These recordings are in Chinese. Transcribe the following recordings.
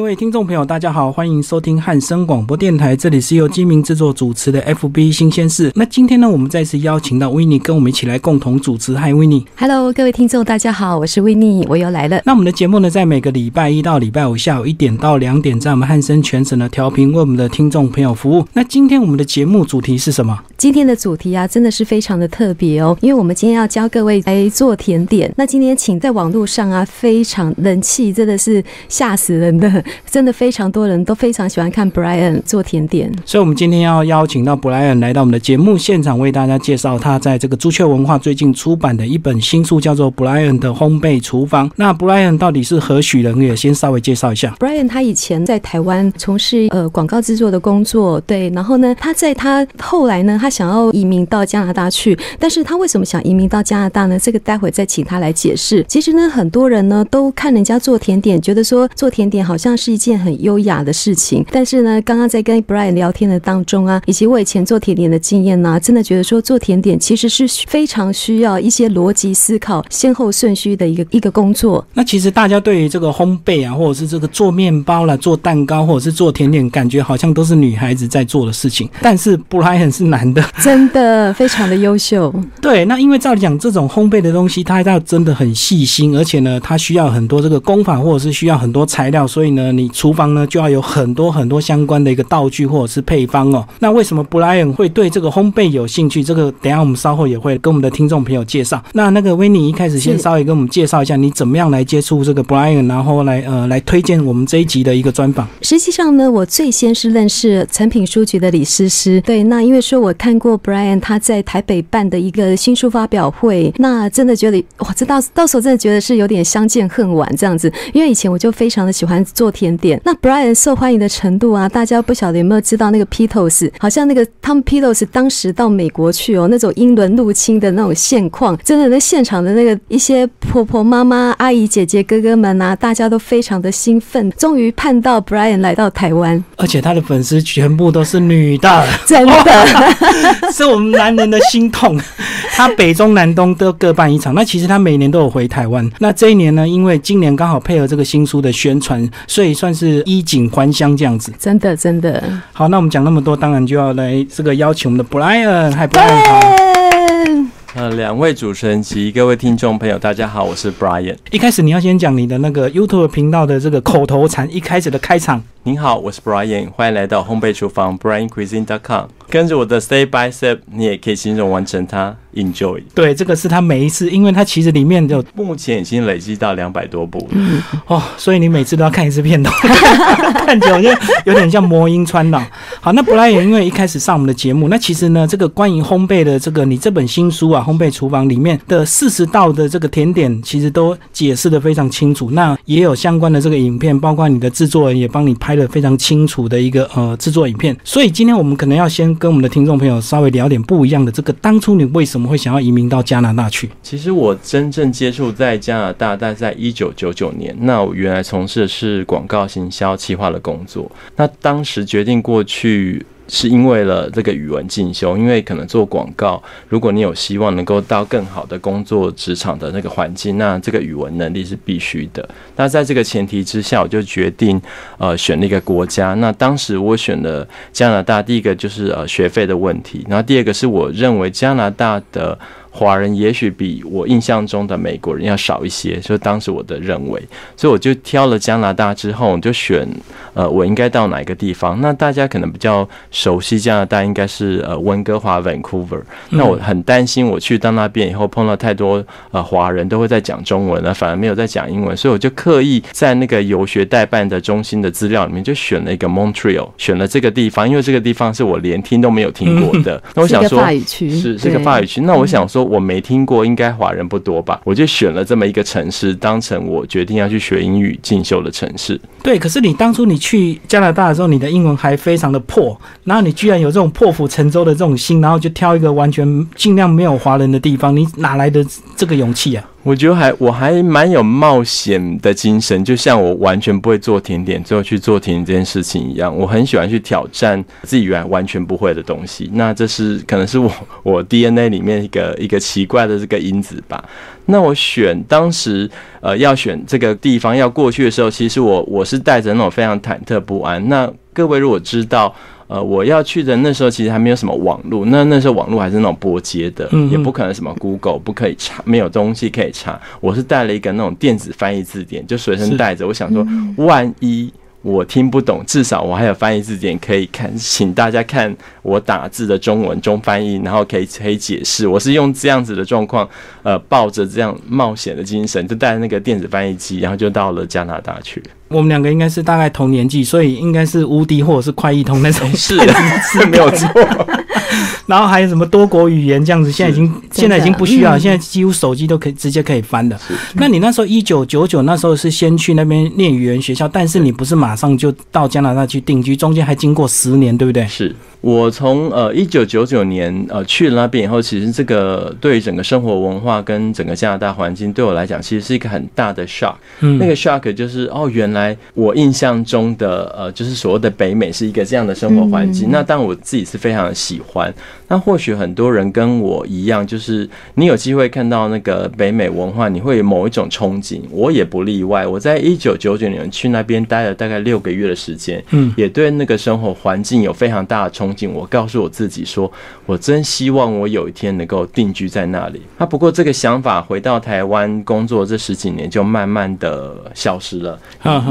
各位听众朋友，大家好，欢迎收听汉声广播电台，这里是由金明制作主持的 FB 新鲜事。那今天呢，我们再次邀请到维尼跟我们一起来共同主持。嗨，维尼。Hello，各位听众，大家好，我是维尼，我又来了。那我们的节目呢，在每个礼拜一到礼拜五下午一点到两点，在我们汉声全省的调频为我们的听众朋友服务。那今天我们的节目主题是什么？今天的主题啊，真的是非常的特别哦，因为我们今天要教各位来做甜点。那今天请在网络上啊，非常人气，真的是吓死人的，真的非常多人都非常喜欢看 Brian 做甜点。所以，我们今天要邀请到 Brian 来到我们的节目现场，为大家介绍他在这个朱雀文化最近出版的一本新书，叫做《Brian 的烘焙厨房》。那 Brian 到底是何许人也？先稍微介绍一下。Brian 他以前在台湾从事呃广告制作的工作，对，然后呢，他在他后来呢，他想要移民到加拿大去，但是他为什么想移民到加拿大呢？这个待会再请他来解释。其实呢，很多人呢都看人家做甜点，觉得说做甜点好像是一件很优雅的事情，但是呢，刚刚在跟 Brian 聊天的当中啊，以及我以前做甜点的经验呢、真的觉得说做甜点其实是非常需要一些逻辑思考、先后顺序的一个一个工作。那其实大家对于这个烘焙啊，或者是这个做面包啦、做蛋糕，或者是做甜点，感觉好像都是女孩子在做的事情。但是 Brian 是男的，真的非常的优秀。对。那因为照理讲，这种烘焙的东西，它要真的很细心，而且呢，它需要很多这个工法，或者是需要很多材料，所以呢，呃你厨房呢就要有很多很多相关的一个道具或者是配方哦。那为什么布莱恩会对这个烘焙有兴趣？这个等下我们稍后也会跟我们的听众朋友介绍。那那个维尼一开始先稍微跟我们介绍一下，你怎么样来接触这个布莱恩，然后来呃来推荐我们这一集的一个专访。实际上呢，我最先是认识产品书局的李诗诗。对，那因为说我看过 Brian 他在台北办的一个新书发表会，那真的觉得哇，这到到时候真的觉得是有点相见恨晚这样子。因为以前我就非常的喜欢做甜点，那 Brian 受欢迎的程度啊，大家不晓得有没有知道那个 Pitos，好像那个他们 Pitos 当时到美国去哦，那种英伦入侵的那种现况，真的那现场的那个一些婆婆妈妈、阿姨、姐姐、哥哥们啊，大家都非常的兴奋，终于盼到 Brian 来到台湾，而且他的粉丝全部都是女的，真的。是我们男人的心痛。他北中南东都各办一场，那其实他每年都有回台湾。那这一年呢，因为今年刚好配合这个新书的宣传，所以算是衣锦还乡这样子。真的，真的，好，那我们讲那么多，当然就要来这个邀请我们的 Brian，嗨，Brian 好。嗯呃，两位主持人及各位听众朋友，大家好，我是 Brian。一开始你要先讲你的那个 YouTube 频道的这个口头禅，一开始的开场。您好，我是 Brian，欢迎来到烘焙厨房 BrianCuisine.com。跟着我的 Step by Step，你也可以轻松完成它，Enjoy。对，这个是他每一次，因为他其实里面有目前已经累积到两百多部了。哦，所以你每次都要看一次片头，看久了就有点像魔音穿脑。好，那布莱恩因为一开始上我们的节目，那其实呢，这个关于烘焙的这个你这本新书啊，《烘焙厨房》里面的四十道的这个甜点，其实都解释的非常清楚。那也有相关的这个影片，包括你的制作人也帮你拍的非常清楚的一个呃制作影片。所以今天我们可能要先跟我们的听众朋友稍微聊点不一样的，这个当初你为什么我们会想要移民到加拿大去？其实我真正接触在加拿大，大概在一九九九年。那我原来从事的是广告行销企划的工作。那当时决定过去。是因为了这个语文进修，因为可能做广告，如果你有希望能够到更好的工作职场的那个环境，那这个语文能力是必须的。那在这个前提之下，我就决定呃选了一个国家。那当时我选了加拿大，第一个就是呃学费的问题，然后第二个是我认为加拿大的。华人也许比我印象中的美国人要少一些，就当时我的认为，所以我就挑了加拿大之后，我就选呃我应该到哪一个地方。那大家可能比较熟悉加拿大，应该是呃温哥华 Vancouver。那我很担心我去到那边以后碰到太多呃华人都会在讲中文了，反而没有在讲英文，所以我就刻意在那个游学代办的中心的资料里面就选了一个 Montreal，选了这个地方，因为这个地方是我连听都没有听过的。那我想说是一个法语区，是是个法语区。那我想说，我没听过，应该华人不多吧？我就选了这么一个城市，当成我决定要去学英语进修的城市。对，可是你当初你去加拿大的时候，你的英文还非常的破，然后你居然有这种破釜沉舟的这种心，然后就挑一个完全尽量没有华人的地方，你哪来的这个勇气啊？我觉得还我还蛮有冒险的精神，就像我完全不会做甜点，最后去做甜点这件事情一样。我很喜欢去挑战自己原来完全不会的东西。那这是可能是我 我 DNA 里面一个一个奇怪的这个因子吧。那我选当时呃要选这个地方要过去的时候，其实我我是带着那种非常忐忑不安。那各位如果知道。呃，我要去的那时候其实还没有什么网络，那那时候网络还是那种拨接的，也不可能什么 Google 不可以查，没有东西可以查。我是带了一个那种电子翻译字典，就随身带着。我想说，万一。我听不懂，至少我还有翻译字典可以看，请大家看我打字的中文中翻译，然后可以可以解释。我是用这样子的状况，呃，抱着这样冒险的精神，就带那个电子翻译机，然后就到了加拿大去。我们两个应该是大概同年纪，所以应该是无敌或者是快译通那种，是是没有错。然后还有什么多国语言这样子，现在已经现在已经不需要，现在几乎手机都可以直接可以翻的。那你那时候一九九九那时候是先去那边念语言学校，但是你不是马上就到加拿大去定居，中间还经过十年，对不对？是。我从呃一九九九年呃去了那边以后，其实这个对于整个生活文化跟整个加拿大环境对我来讲，其实是一个很大的 shock。嗯，那个 shock 就是哦，原来我印象中的呃，就是所谓的北美是一个这样的生活环境。那当我自己是非常的喜欢。那或许很多人跟我一样，就是你有机会看到那个北美文化，你会有某一种憧憬。我也不例外。我在一九九九年去那边待了大概六个月的时间，嗯，也对那个生活环境有非常大的憧憬。我告诉我自己说，我真希望我有一天能够定居在那里。那不过这个想法回到台湾工作这十几年就慢慢的消失了。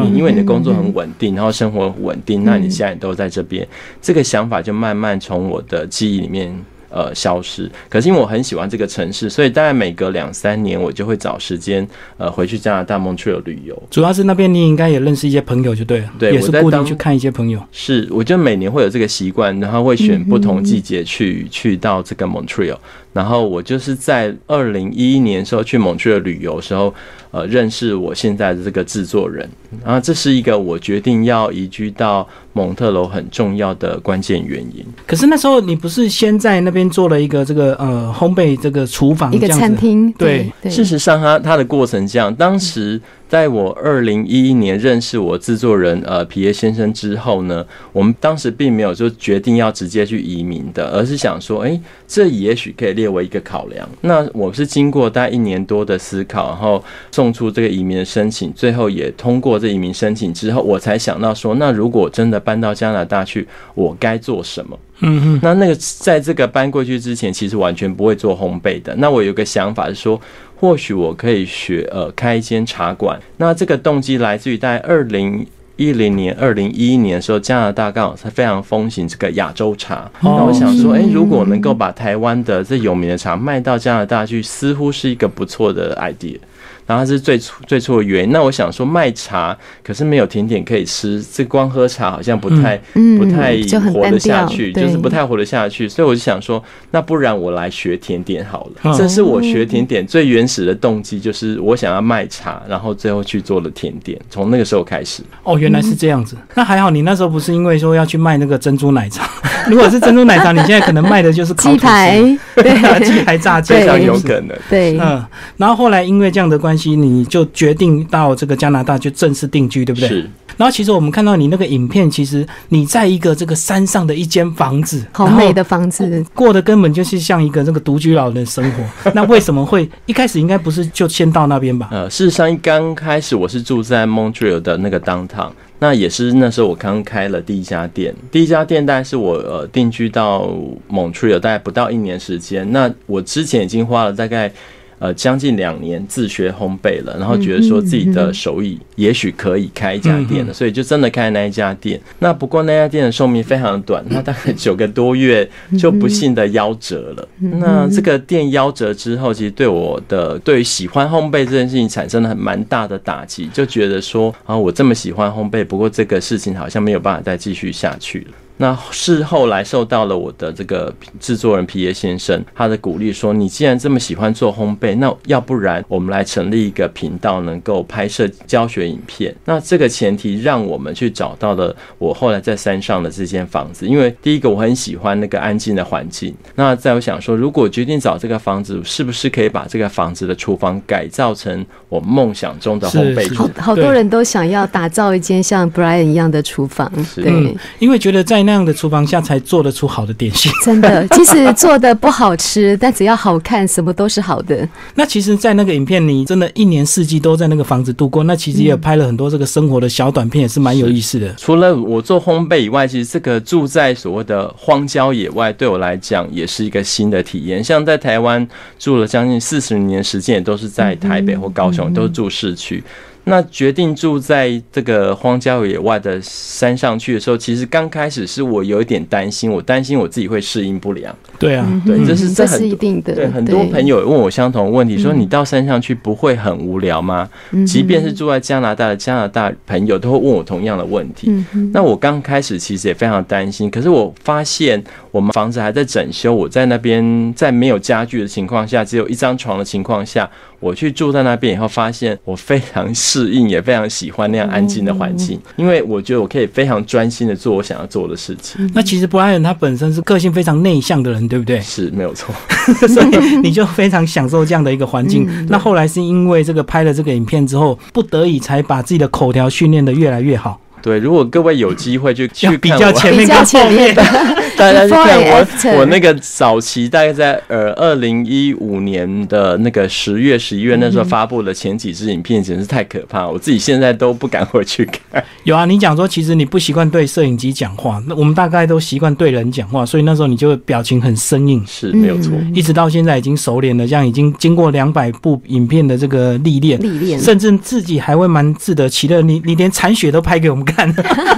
你因为你的工作很稳定，然后生活稳定，那你现在都在这边，这个想法就慢慢从我的记忆里面。呃，消失。可是因为我很喜欢这个城市，所以大概每隔两三年，我就会找时间呃回去加拿大蒙特利尔旅游。主要是那边你应该也认识一些朋友，就对了。对，也是固定去看一些朋友。是，我就每年会有这个习惯，然后会选不同季节去去到这个蒙特利尔。然后我就是在二零一一年时候去蒙特利尔旅游时候。呃，认识我现在的这个制作人，然后这是一个我决定要移居到蒙特楼很重要的关键原因。可是那时候你不是先在那边做了一个这个呃烘焙这个厨房一个餐厅？对，事实上，它它的过程这样，当时。在我二零一一年认识我制作人呃皮耶先生之后呢，我们当时并没有就决定要直接去移民的，而是想说，哎，这也许可以列为一个考量。那我是经过大概一年多的思考，然后送出这个移民的申请，最后也通过这移民申请之后，我才想到说，那如果真的搬到加拿大去，我该做什么？嗯哼，那那个在这个搬过去之前，其实完全不会做烘焙的。那我有个想法是说。或许我可以学呃开一间茶馆，那这个动机来自于在二零一零年、二零一一年的时候，加拿大刚好是非常风行这个亚洲茶。那我想说，哎，如果能够把台湾的这有名的茶卖到加拿大去，似乎是一个不错的 idea。然后是最初最初的原因。那我想说卖茶，可是没有甜点可以吃，这光喝茶好像不太不太活得下去，就是不太活得下去。所以我就想说，那不然我来学甜点好了。这是我学甜点最原始的动机，就是我想要卖茶，然后最后去做了甜点。从那个时候开始。哦，原来是这样子。那还好，你那时候不是因为说要去卖那个珍珠奶茶。如果是珍珠奶茶，你现在可能卖的就是鸡排，对，鸡排炸鸡，非常有可能。对，嗯。然后后来因为这样的关系。你就决定到这个加拿大就正式定居，对不对？是。然后其实我们看到你那个影片，其实你在一个这个山上的一间房子，好美的房子，过得根本就是像一个这个独居老人生活。那为什么会一开始应该不是就先到那边吧？呃，事实上刚开始我是住在 Montreal 的那个 downtown，那也是那时候我刚开了第一家店，第一家店大概是我呃定居到 Montreal 大概不到一年时间。那我之前已经花了大概。呃，将近两年自学烘焙了，然后觉得说自己的手艺也许可以开一家店了，所以就真的开那一家店。那不过那家店的寿命非常的短，那大概九个多月就不幸的夭折了。那这个店夭折之后，其实对我的对于喜欢烘焙这件事情产生了很蛮大的打击，就觉得说啊，我这么喜欢烘焙，不过这个事情好像没有办法再继续下去了。那是后来受到了我的这个制作人皮耶先生他的鼓励，说你既然这么喜欢做烘焙，那要不然我们来成立一个频道，能够拍摄教学影片。那这个前提让我们去找到了我后来在山上的这间房子，因为第一个我很喜欢那个安静的环境。那在我想说，如果决定找这个房子，是不是可以把这个房子的厨房改造成我梦想中的烘焙厨好好多人都想要打造一间像 Brian 一样的厨房，对，嗯因为觉得在那样的厨房下才做得出好的点心。真的，即使做的不好吃，但只要好看，什么都是好的。那其实，在那个影片，里真的一年四季都在那个房子度过。那其实也拍了很多这个生活的小短片，也是蛮有意思的。除了我做烘焙以外，其实这个住在所谓的荒郊野外，对我来讲也是一个新的体验。像在台湾住了将近四十年时间，也都是在台北或高雄，都是住市区。那决定住在这个荒郊野外的山上去的时候，其实刚开始是我有一点担心，我担心我自己会适应不良。对啊，嗯对这是这是一定的。对，很多朋友问我相同的问题，说你到山上去不会很无聊吗？嗯即便是住在加拿大的加拿大朋友，都会问我同样的问题。嗯，那我刚开始其实也非常担心，可是我发现我们房子还在整修，我在那边在没有家具的情况下，只有一张床的情况下，我去住在那边以后，发现我非常适应，也非常喜欢那样安静的环境，因为我觉得我可以非常专心的做我想要做的事情，那其实 Brian 他本身是个性非常内向的人，对不对？是没有错。所以你就非常享受这样的一个环境。嗯那后来是因为这个拍了这个影片之后，不得已才把自己的口条训练的越来越好。对，如果各位有机会就去要比较前面跟后面面的，大家去看我我那个早期大概在呃二零一五年的那个十月十一月那时候发布的前几支影片，简直是太可怕，我自己现在都不敢回去看。有啊，你讲说其实你不习惯对摄影机讲话，那我们大概都习惯对人讲话，所以那时候你就表情很生硬。是没有错，嗯一直到现在已经熟练了，这样已经经过两百部影片的这个历练，历练。甚至自己还会蛮自得其乐。你你连残血都拍给我们看，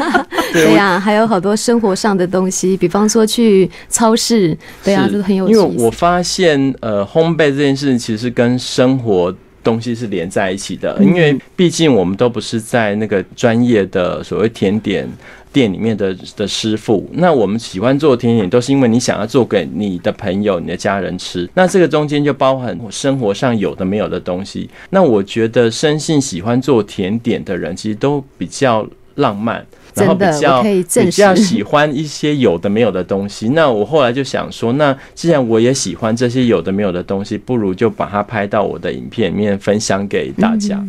对呀、还有好多生活上的东西，比方说去超市，对啊，是这都很有因为。我发现呃烘焙这件事情其实跟生活。东西是连在一起的，因为毕竟我们都不是在那个专业的所谓甜点店里面的的师傅，那我们喜欢做甜点，都是因为你想要做给你的朋友、你的家人吃。那这个中间就包含生活上有的没有的东西。那我觉得生性喜欢做甜点的人，其实都比较浪漫。然后比较比较喜欢一些有的没有的东西。那我后来就想说，那既然我也喜欢这些有的没有的东西，不如就把它拍到我的影片里面分享给大家。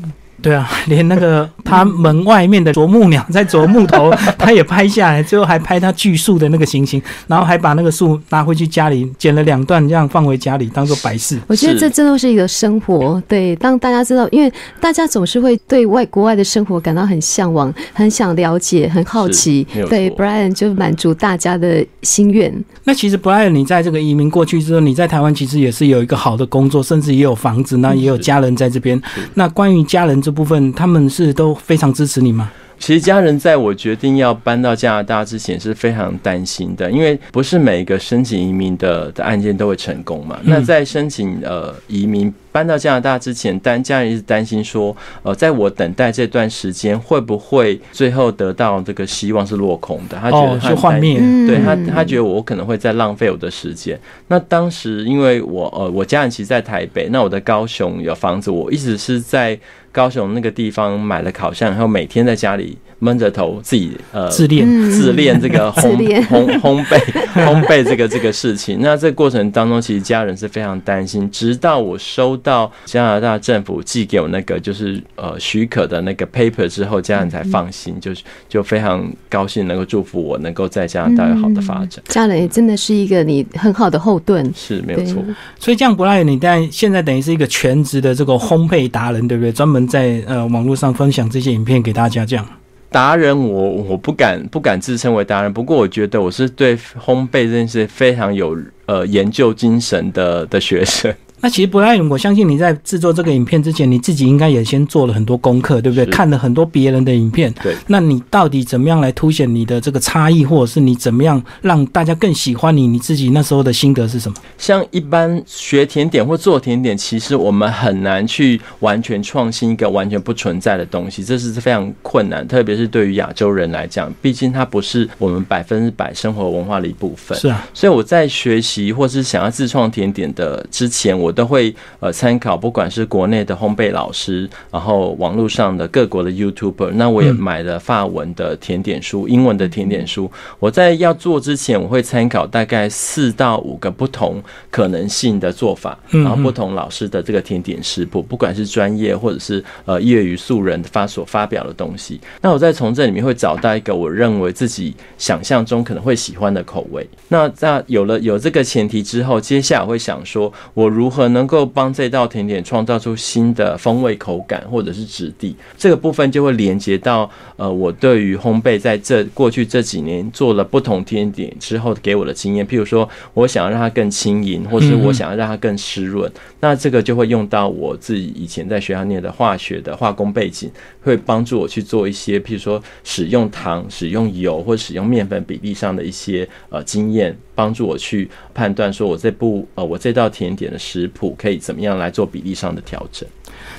对啊，连那个 他门外面的啄木鸟在啄木头，他也拍下来，最后还拍他锯树的那个情形，然后还把那个树拿回去家里剪了两段，这样放回家里当做摆饰。我觉得是这真的是一个生活，对，当大家知道，因为大家总是会对外国外的生活感到很向往，很想了解，很好奇。对，Brian 就满足大家的心愿。那其实 Brian，你在这个移民过去之后，你在台湾其实也是有一个好的工作，甚至也有房子，那也有家人在这边。那关于家人这部分，他们是都非常支持你吗？其实家人在我决定要搬到加拿大之前是非常担心的，因为不是每个申请移民的的案件都会成功嘛。那在申请呃移民搬到加拿大之前，但家人一直担心说，呃，在我等待这段时间，会不会最后得到这个希望是落空的？他觉得哦，他很担就幻灭。嗯对他，他觉得我可能会在浪费我的时间。那当时因为我呃，我家人其实在台北，那我的高雄有房子，我一直是在高雄那个地方买了烤箱，然后每天在家里闷着头自己呃自恋，嗯自恋这个 烘烘烘焙 烘焙这个这个事情。那这个过程当中，其实家人是非常担心，直到我收到加拿大政府寄给我那个就是呃许可的那个 paper 之后，家人才放心，就是就非常高兴能够祝福我能够在加拿大有好的发展。家人也真的是一个你很好的后盾。对是没有错，所以这样不赖你，但现在等于是一个全职的这个烘焙达人，对不对？专门在呃网络上分享这些影片给大家，这样。达人我我不敢不敢自称为达人，不过我觉得我是对烘焙这件事非常有呃研究精神的的学生。那其实布莱恩，我相信你在制作这个影片之前，你自己应该也先做了很多功课，对不对？看了很多别人的影片。对，那你到底怎么样来凸显你的这个差异，或者是你怎么样让大家更喜欢你？你自己那时候的心得是什么？像一般学甜点或做甜点，其实我们很难去完全创新一个完全不存在的东西，这是非常困难，特别是对于亚洲人来讲，毕竟它不是我们百分之百生活文化的一部分。是啊，所以我在学习或是想要自创甜点的之前，我都会呃参考，不管是国内的烘焙老师，然后网络上的各国的 YouTuber，那我也嗯买了法文的甜点书、英文的甜点书。我在要做之前，我会参考大概四到五个不同可能性的做法，嗯然后不同老师的这个甜点食谱，不管是专业或者是呃业余素人发所发表的东西，那我再从这里面会找到一个我认为自己想象中可能会喜欢的口味。那那有了有这个前提之后，接下来会想说，我如何能够帮这道甜点创造出新的风味、口感或者是质地？这个部分就会连接到呃，我对于烘焙在这过去这几年做了不同甜点之后给我的经验，譬如说我想要让它更轻盈，或是我想要让它更湿润，那这个就会用到我自己以前在学校念的化学的化工背景，会帮助我去做一些，譬如说使用糖、使用油或使用面粉比例上的一些呃经验，帮助我去判断说我这部呃我这道甜点的食谱可以怎么样来做比例上的调整。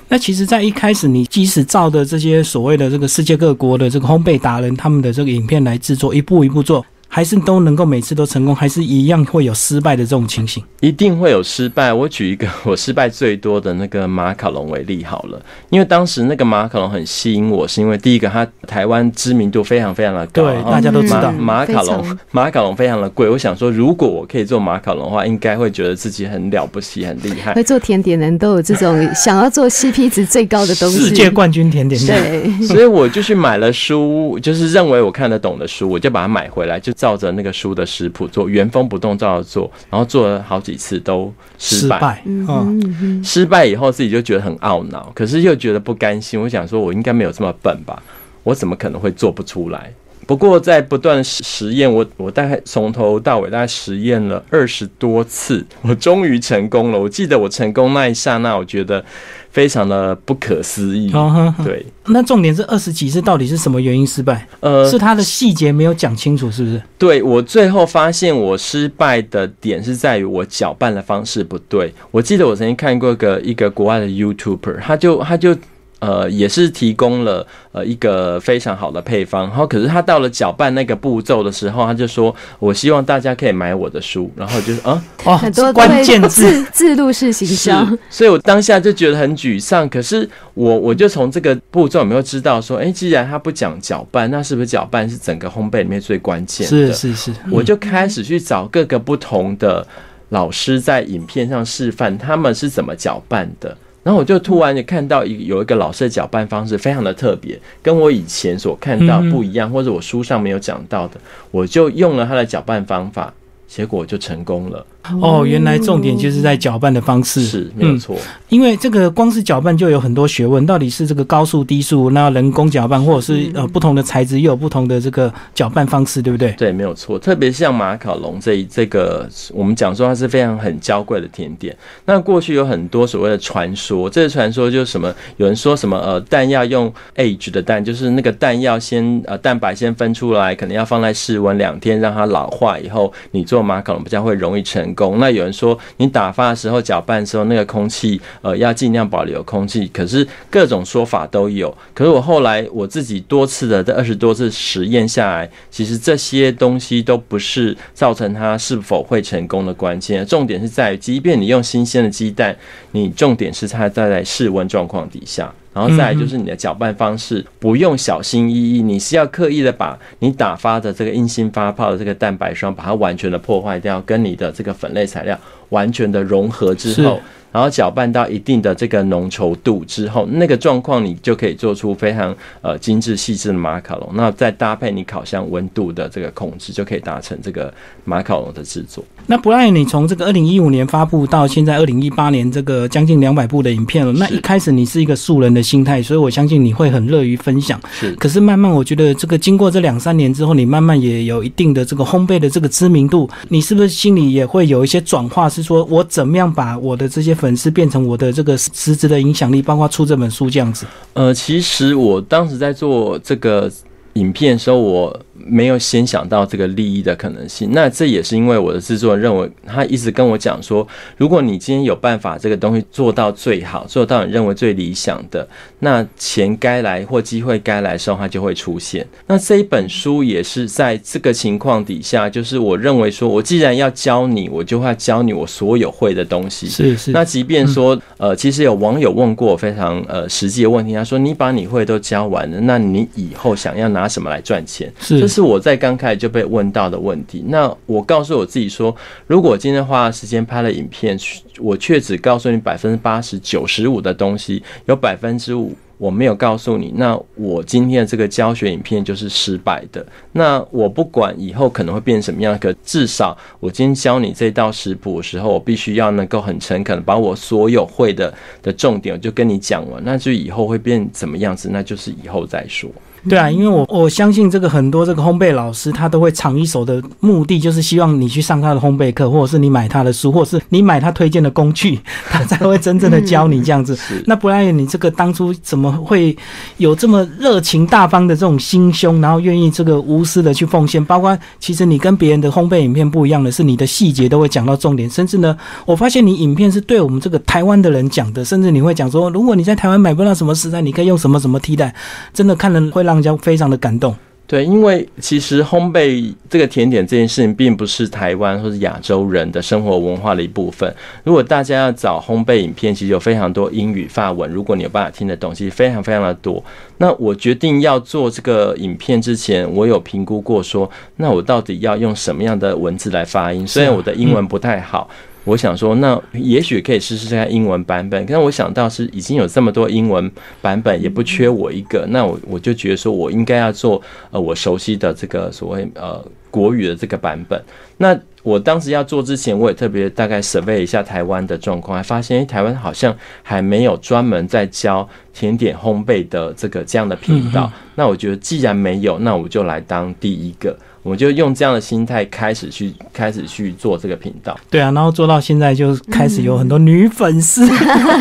那其实，在一开始，你即使照的这些所谓的这个世界各国的这个烘焙达人他们的这个影片来制作，一步一步做，还是都能够每次都成功，还是一样会有失败的这种情形？一定会有失败。我举一个 我失败最多的那个马卡龙为例好了，因为当时那个马卡龙很吸引我，是因为第一个它台湾知名度非常非常的高，对大家都知道马马卡龙马卡龙非常的贵。我想说，如果我可以做马卡龙的话，应该会觉得自己很了不起、很厉害。会做甜点的人都有这种想要做 CP 值最高的东西。世界冠军甜点店，对，所以我就去买了书，就是认为我看得懂的书，我就把它买回来，就照着那个书的食谱做，原封不动照着做，然后做了好几次都失败。失败，嗯嗯，嗯嗯失败以后自己就觉得很懊恼，可是又觉得不甘心。我想说，我应该没有这么笨吧？我怎么可能会做不出来？不过在不断实实验，我我大概从头到尾大概实验了二十多次，我终于成功了。我记得我成功那一刹那，我觉得非常的不可思议。对，那重点是二十几次到底是什么原因失败？呃，是他的细节没有讲清楚，是不是？对我最后发现我失败的点是在于我搅拌的方式不对。我记得我曾经看过一个一个国外的 YouTuber，他就他就呃也是提供了呃一个非常好的配方，然后可是他到了搅拌那个步骤的时候，他就说我希望大家可以买我的书，然后就是啊。哦很多，关键字自自录式行销，所以我当下就觉得很沮丧。可是我我就从这个步骤有没有知道说，哎、既然他不讲搅拌，那是不是搅拌是整个烘焙里面最关键的？是是是，我就开始去找各个不同的老师在影片上示范他们是怎么搅拌的。然后我就突然就看到一有一个老师的搅拌方式非常的特别，跟我以前所看到不一样，或者我书上没有讲到的，我就用了他的搅拌方法，结果就成功了。哦，原来重点就是在搅拌的方式，是没有嗯错。因为这个光是搅拌就有很多学问，到底是这个高速、低速，那人工搅拌，或者是呃不同的材质又有不同的这个搅拌方式，对不对？对，没有错。特别像马卡龙这一这个，我们讲说它是非常很娇贵的甜点。那过去有很多所谓的传说，这个传说就是什么？有人说什么呃蛋要用 age 的蛋，就是那个蛋要先呃蛋白先分出来，可能要放在室温两天，让它老化以后，你做马卡龙比较会容易成工。那有人说你打发的时候搅拌的时候，那个空气呃要尽量保留空气，可是各种说法都有。可是我后来我自己多次的这二十多次实验下来，其实这些东西都不是造成它是否会成功的关键，重点是在于，即便你用新鲜的鸡蛋，你重点是它在在室温状况底下。然后再来就是你的搅拌方式，不用小心翼翼，你是要刻意的把你打发的这个硬心发泡的这个蛋白霜，把它完全的破坏掉，跟你的这个粉类材料完全的融合之后是，然后搅拌到一定的这个浓稠度之后，那个状况你就可以做出非常呃精致细致的马卡龙。那再搭配你烤箱温度的这个控制，就可以达成这个马卡龙的制作。那不赖你从这个二零一五年发布到现在二零一八年这个将近两百部的影片了，那一开始你是一个素人的心态，所以我相信你会很乐于分享。是可是慢慢，我觉得这个经过这两三年之后，你慢慢也有一定的这个烘焙的这个知名度，你是不是心里也会有一些转化？是说我怎么样把我的这些粉丝变成我的这个实质的影响力，包括出这本书这样子？呃，其实我当时在做这个影片的时候，我。没有先想到这个利益的可能性，那这也是因为我的制作人认为，他一直跟我讲说，如果你今天有办法这个东西做到最好，做到你认为最理想的，那钱该来或机会该来的时候，它就会出现。那这一本书也是在这个情况底下，就是我认为说，我既然要教你，我就会教你我所有会的东西。是是。那即便说，呃，其实有网友问过非常呃实际的问题，他说，你把你会都教完了，那你以后想要拿什么来赚钱？是。是我在刚开始就被问到的问题。那我告诉我自己说，如果今天花了时间拍了影片，我却只告诉你百分之八十九十五的东西，有百分之五我没有告诉你，那我今天的这个教学影片就是失败的。那我不管以后可能会变什么样，可至少我今天教你这道食谱的时候，我必须要能够很诚恳的把我所有会的的重点，就跟你讲完。那就以后会变怎么样子，那就是以后再说。对啊，因为我我相信这个很多这个烘焙老师，他都会藏一手的目的，就是希望你去上他的烘焙课，或者是你买他的书，或者是你买他推荐的工具，他才会真正的教你这样子。那不然你这个当初怎么会有这么热情大方的这种心胸，然后愿意这个无私的去奉献？包括其实你跟别人的烘焙影片不一样的是，你的细节都会讲到重点，甚至呢，我发现你影片是对我们这个台湾的人讲的，甚至你会讲说，如果你在台湾买不到什么食材，你可以用什么什么替代，真的看了会让。让人非常的感动。对，因为其实烘焙这个甜点这件事情，并不是台湾或是亚洲人的生活文化的一部分。如果大家要找烘焙影片，其实有非常多英语、法文。如果你有办法听得懂，其实非常非常的多。那我决定要做这个影片之前，我有评估过，说那我到底要用什么样的文字来发音？虽然我的英文不太好。我想说，那也许可以试试看英文版本。但我想到是已经有这么多英文版本，也不缺我一个。那我我就觉得说，我应该要做呃我熟悉的这个所谓呃国语的这个版本。那我当时要做之前，我也特别大概 survey 一下台湾的状况，还发现台湾好像还没有专门在教甜点烘焙的这个这样的频道。那我觉得既然没有，那我就来当第一个。我就用这样的心态开始去开始去做这个频道。对啊，然后做到现在就开始有很多女粉丝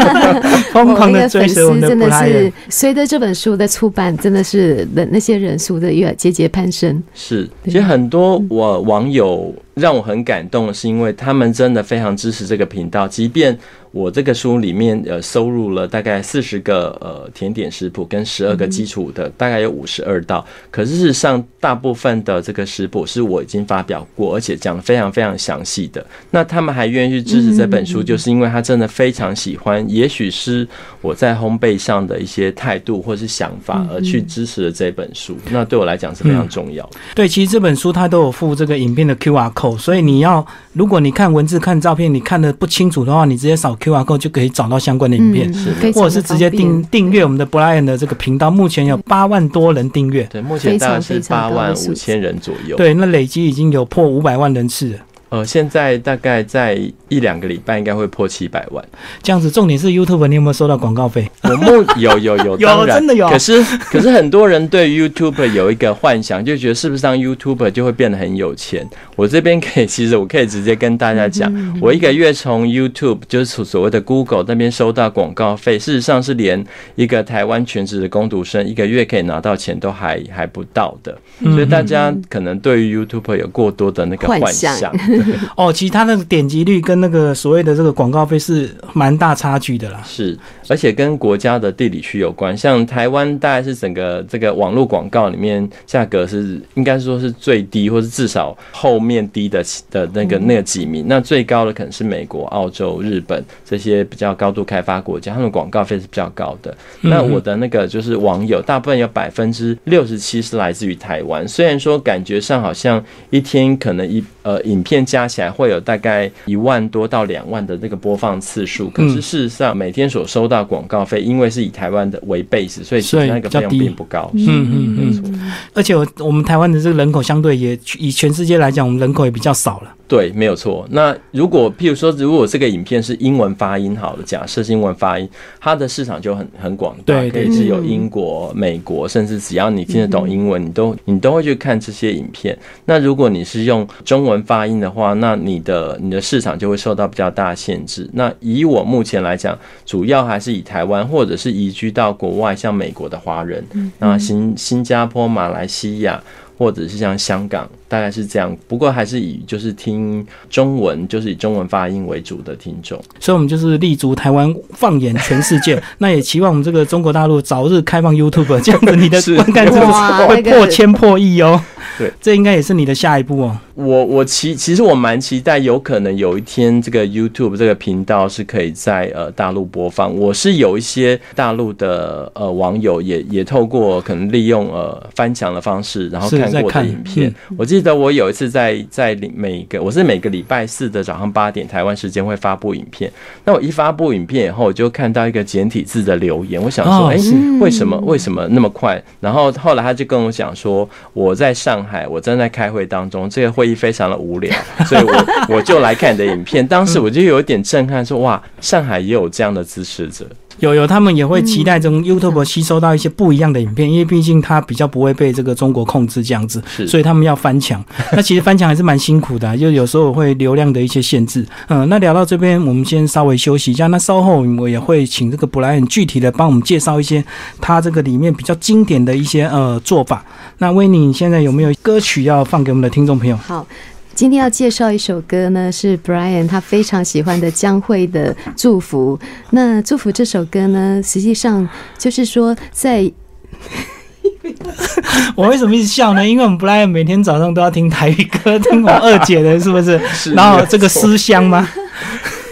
疯狂的追随我们的真的是随着这本书的出版，真的是那那些人数的越节节攀升。是，其实很多我网友让我很感动，是因为他们真的非常支持这个频道，即便。我这个书里面呃收录了大概四十个呃甜点食谱跟十二个基础的，大概有五十二道。可是事实上，大部分的这个食谱是我已经发表过，而且讲的非常非常详细的。那他们还愿意去支持这本书，就是因为他真的非常喜欢，也许是我在烘焙上的一些态度或是想法而去支持了这本书。那对我来讲是非常重要的。对，其实这本书它都有附这个影片的 Q R 所以你要如果你看文字看照片你看的不清楚的话，你直接扫。Q R code 就可以找到相关的影片，是或者是直接订订阅我们的 Brian 的这个频道。目前有八万多人订阅，对，目前大概是八万五千人左右。对，那累积已经有破五百万人次。呃，现在大概在一两个礼拜应该会破七百万，这样子。重点是 YouTube，你有没有收到广告费？我目有有有，有 真的有。可是可是很多人对 YouTube 有一个幻想，就觉得是不是当 YouTube 就会变得很有钱？我这边可以，其实我可以直接跟大家讲，我一个月从 YouTube 就是所谓的 Google 那边收到广告费，事实上是连一个台湾全职的工读生一个月可以拿到钱都还还不到的。所以大家可能对于 YouTube 有过多的那个幻想。哦，其实它那个点击率跟那个所谓的这个广告费是蛮大差距的啦。是，而且跟国家的地理区有关。像台湾大概是整个这个网络广告里面价格是应该说是最低，或是至少后面低的的那个那个几名。那最高的可能是美国、澳洲、日本这些比较高度开发国家，他们广告费是比较高的。那我的那个就是网友，大部分有百分之六十七是来自于台湾。虽然说感觉上好像一天可能一呃影片。加起来会有大概一万多到两万的那个播放次数，可是事实上每天所收到广告费，因为是以台湾的为 base，所以其实那个费用并不高。嗯嗯嗯。而且我我们台湾的这个人口相对也以全世界来讲，我们人口也比较少了。对，没有错。那如果譬如说，如果这个影片是英文发音好的，假设是英文发音，它的市场就很很广大，可以是有英国、美国，甚至只要你听得懂英文，你都你都会去看这些影片。那如果你是用中文发音的话，那你的你的市场就会受到比较大的限制。那以我目前来讲，主要还是以台湾或者是移居到国外，像美国的华人，那新新加坡、马来西亚。或者是像香港，大概是这样。不过还是以就是听中文，就是以中文发音为主的听众。所以，我们就是立足台湾，放眼全世界。那也期望我们这个中国大陆早日开放 YouTube，这样子你的 观看数哇会破千破亿哦。对，这应该也是你的下一步哦。我我其其实我蛮期待，有可能有一天这个 YouTube 这个频道是可以在呃大陆播放。我是有一些大陆的呃网友也也透过可能利用呃翻墙的方式，然后看过我的影片。嗯我记得我有一次在在每个我是每个礼拜四的早上八点台湾时间会发布影片。那我一发布影片以后，我就看到一个简体字的留言，我想说，哎、为什么为什么那么快？然后后来他就跟我讲说，我在上海，我正在开会当中，这个会议非常的无聊，所以我我就来看你的影片。当时我就有点震撼，说哇，上海也有这样的支持者。有有，他们也会期待从 YouTube 吸收到一些不一样的影片，因为毕竟它比较不会被这个中国控制这样子，所以他们要翻墙。那其实翻墙还是蛮辛苦的啊、就有时候会流量的一些限制。嗯，那聊到这边，我们先稍微休息一下。那稍后我也会请这个布莱恩具体的帮我们介绍一些他这个里面比较经典的一些呃做法。那威尼，你现在有没有歌曲要放给我们的听众朋友？好，今天要介绍一首歌呢，是 Brian 他非常喜欢的江蕙的《祝福》。那《祝福》这首歌呢，实际上就是说在 我为什么一直笑呢？因为我们 Brian 每天早上都要听台语歌，听我二姐的，是不是？是然后这个思乡吗？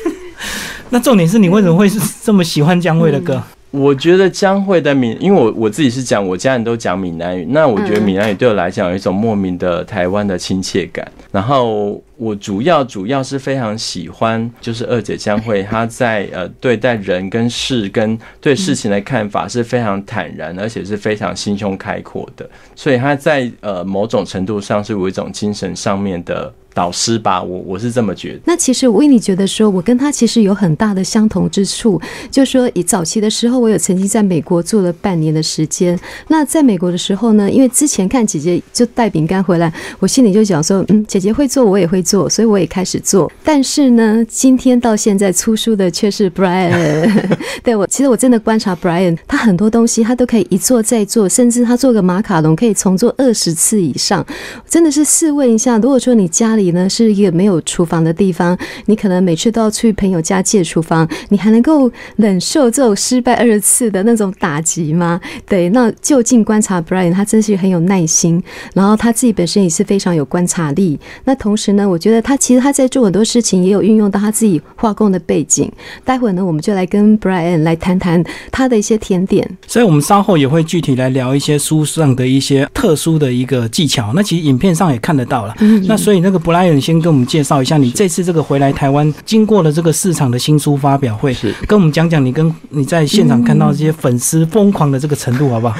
那重点是你为什么会是这么喜欢江蕙的歌？我觉得将会的闽，因为我我自己是讲，我家人都讲闽南语，那我觉得嗯闽南语对我来讲有一种莫名的台湾的亲切感。然后我主要主要是非常喜欢，就是二姐将会她在呃对待人跟事跟对事情的看法是非常坦然，而且是非常心胸开阔的，所以她在呃某种程度上是有一种精神上面的导师吧，我我是这么觉得。那其实维尼觉得说，我跟他其实有很大的相同之处，就说以早期的时候，我有曾经在美国做了半年的时间。那在美国的时候呢，因为之前看姐姐就带饼干回来，我心里就想说，嗯，姐姐会做，我也会做，所以我也开始做。但是呢，今天到现在出书的却是 Brian。对我，其实我真的观察 Brian，他很多东西他都可以一做再做，甚至他做个马卡龙可以重做二十次以上。真的是试问一下，如果说你家里呢是一个没有厨房的地方，你可能每次都要去朋友家借厨房，你还能够忍受这种失败二十次的那种打击吗？对，那就近观察 Brian，他真是很有耐心，然后他自己本身也是非常有观察力。那同时呢，我觉得他其实他在做很多事情，也有运用到他自己化工的背景。待会呢，我们就来跟 Brian 来谈谈他的一些甜点。所以我们稍后也会具体来聊一些书上的一些特殊的一个技巧。那其实影片上也看得到了。嗯那所以那个布莱恩先跟我们介绍一下，你这次这个回来台湾，经过了这个市场的新书发表会，是。跟我们讲讲你跟你在现场看到这些粉丝疯狂的这个程度，好不好？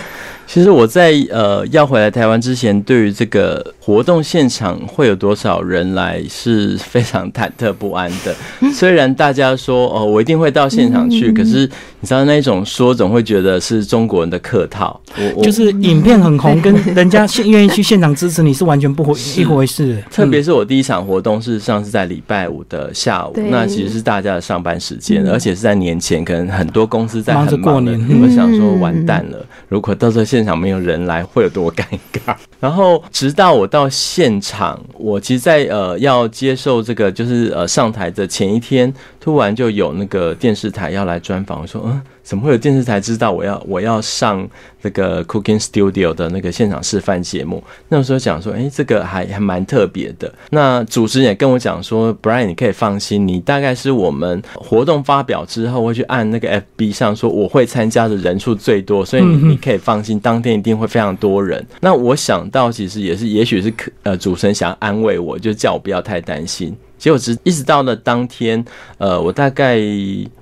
其实我在呃要回来台湾之前，对于这个活动现场会有多少人来是非常忐忑不安的。虽然大家说哦，我一定会到现场去，可是你知道那种说总会觉得是中国人的客套。我我就是影片很红，跟人家现愿意去现场支持你是完全不回一回事。特别是我第一场活动，事实上是在礼拜五的下午，那其实是大家的上班时间，嗯而且是在年前，可能很多公司在忙着过年我想说嗯完蛋了，如果到时候现现场没有人来，会有多尴尬。然后直到我到现场，我其实在，呃要接受这个就是呃上台的前一天，突然就有那个电视台要来专访，我说嗯。怎么会有电视台知道我要我要上那个 Cooking Studio 的那个现场示范节目？那时候讲说，哎、这个还还蛮特别的。那主持人也跟我讲说，Brian，你可以放心，你大概是我们活动发表之后会去按那个 FB 上说我会参加的人数最多，所以你你可以放心，当天一定会非常多人。那我想到其实也是，也许是可呃主持人想要安慰我，就叫我不要太担心。结果直一直到了当天，呃，我大概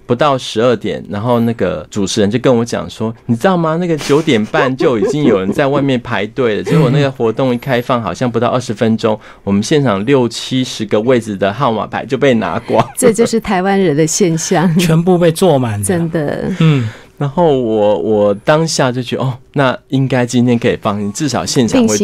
不到十二点，然后那个主持人就跟我讲说，你知道吗？那个九点半就已经有人在外面排队了。结果那个活动一开放，好像不到二十分钟，我们现场六七十个位置的号码牌就被拿光。这就是台湾人的现象，全部被坐满，真的。嗯。然后我我当下就觉得哦，那应该今天可以放心，至少现场会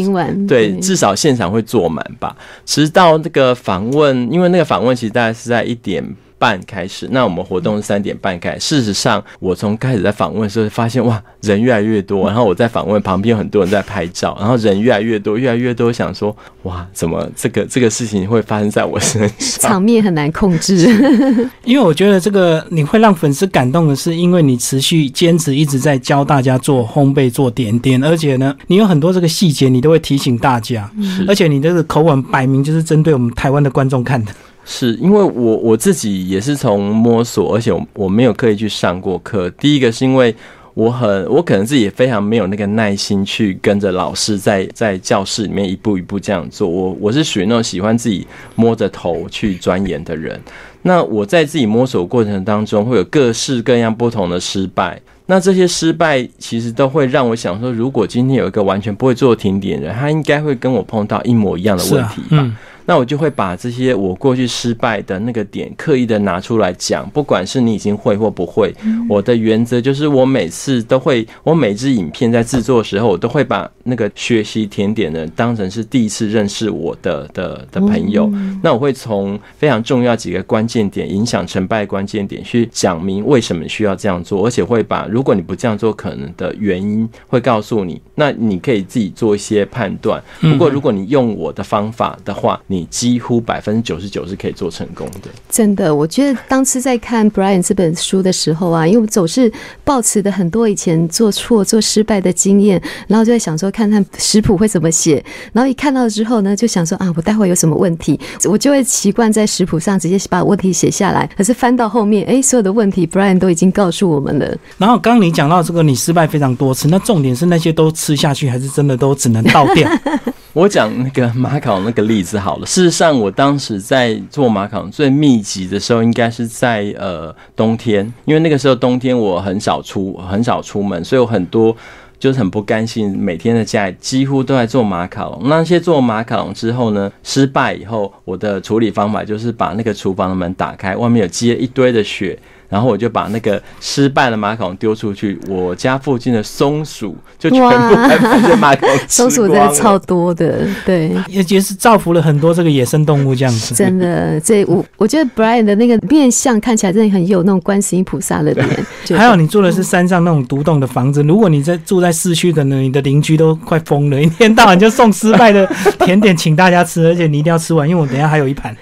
对，至少现场会坐满吧。直到那个访问，因为那个访问其实大概是在一点。半开始，那我们活动是三点半开。事实上，我从开始在访问的时候发现，哇，人越来越多。然后我在访问旁边有很多人在拍照，然后人越来越多，越来越多。想说，哇，怎么这个这个事情会发生在我身上？场面很难控制。因为我觉得这个你会让粉丝感动的是，因为你持续坚持一直在教大家做烘焙、做点点，而且呢，你有很多这个细节，你都会提醒大家。而且你这个口吻摆明就是针对我们台湾的观众看的。是因为我我自己也是从摸索，而且我没有刻意去上过课。第一个是因为我很我可能自己也非常没有那个耐心去跟着老师在 在教室里面一步一步这样做。我我是属于那种喜欢自己摸着头去钻研的人。那我在自己摸索过程当中，会有各式各样不同的失败。那这些失败其实都会让我想说，如果今天有一个完全不会做停点的人，他应该会跟我碰到一模一样的问题吧。那我就会把这些我过去失败的那个点刻意的拿出来讲，不管是你已经会或不会，我的原则就是我每次都会，我每支影片在制作的时候，我都会把那个学习甜点的当成是第一次认识我的的的朋友。那我会从非常重要几个关键点，影响成败关键点去讲明为什么需要这样做，而且会把如果你不这样做可能的原因会告诉你，那你可以自己做一些判断。不过如果你用我的方法的话，你几乎百分之九十九是可以做成功的。真的，我觉得当时在看 Brian 这本书的时候啊，因为我总是抱持的很多以前做错、做失败的经验，然后就在想说，看看食谱会怎么写。然后一看到之后呢，就想说啊，我待会有什么问题，我就会习惯在食谱上直接把问题写下来。可是翻到后面，哎，所有的问题 Brian 都已经告诉我们了。然后刚刚你讲到这个，你失败非常多次，那重点是那些都吃下去，还是真的都只能倒掉？我讲那个马卡龙那个例子好了。事实上，我当时在做马卡龙最密集的时候，应该是在呃冬天，因为那个时候冬天我很少出很少出门，所以我很多就是很不甘心，每天在家里几乎都在做马卡龙。那些做马卡龙之后呢，失败以后，我的处理方法就是把那个厨房的门打开，外面有积了一堆的雪。然后我就把那个失败的马卡龙丢出去，我家附近的松鼠就全部把这马卡龙松鼠真的超多的，对，也就是造福了很多这个野生动物这样子。真的，这我我觉得 Brian 的那个面相看起来真的很有那种观世音菩萨的脸。还有你住的是山上那种独栋的房子，如果你在住在市区，可能你的邻居都快疯了，一天到晚就送失败的甜点请大家吃，而且你一定要吃完，因为我等下还有一盘。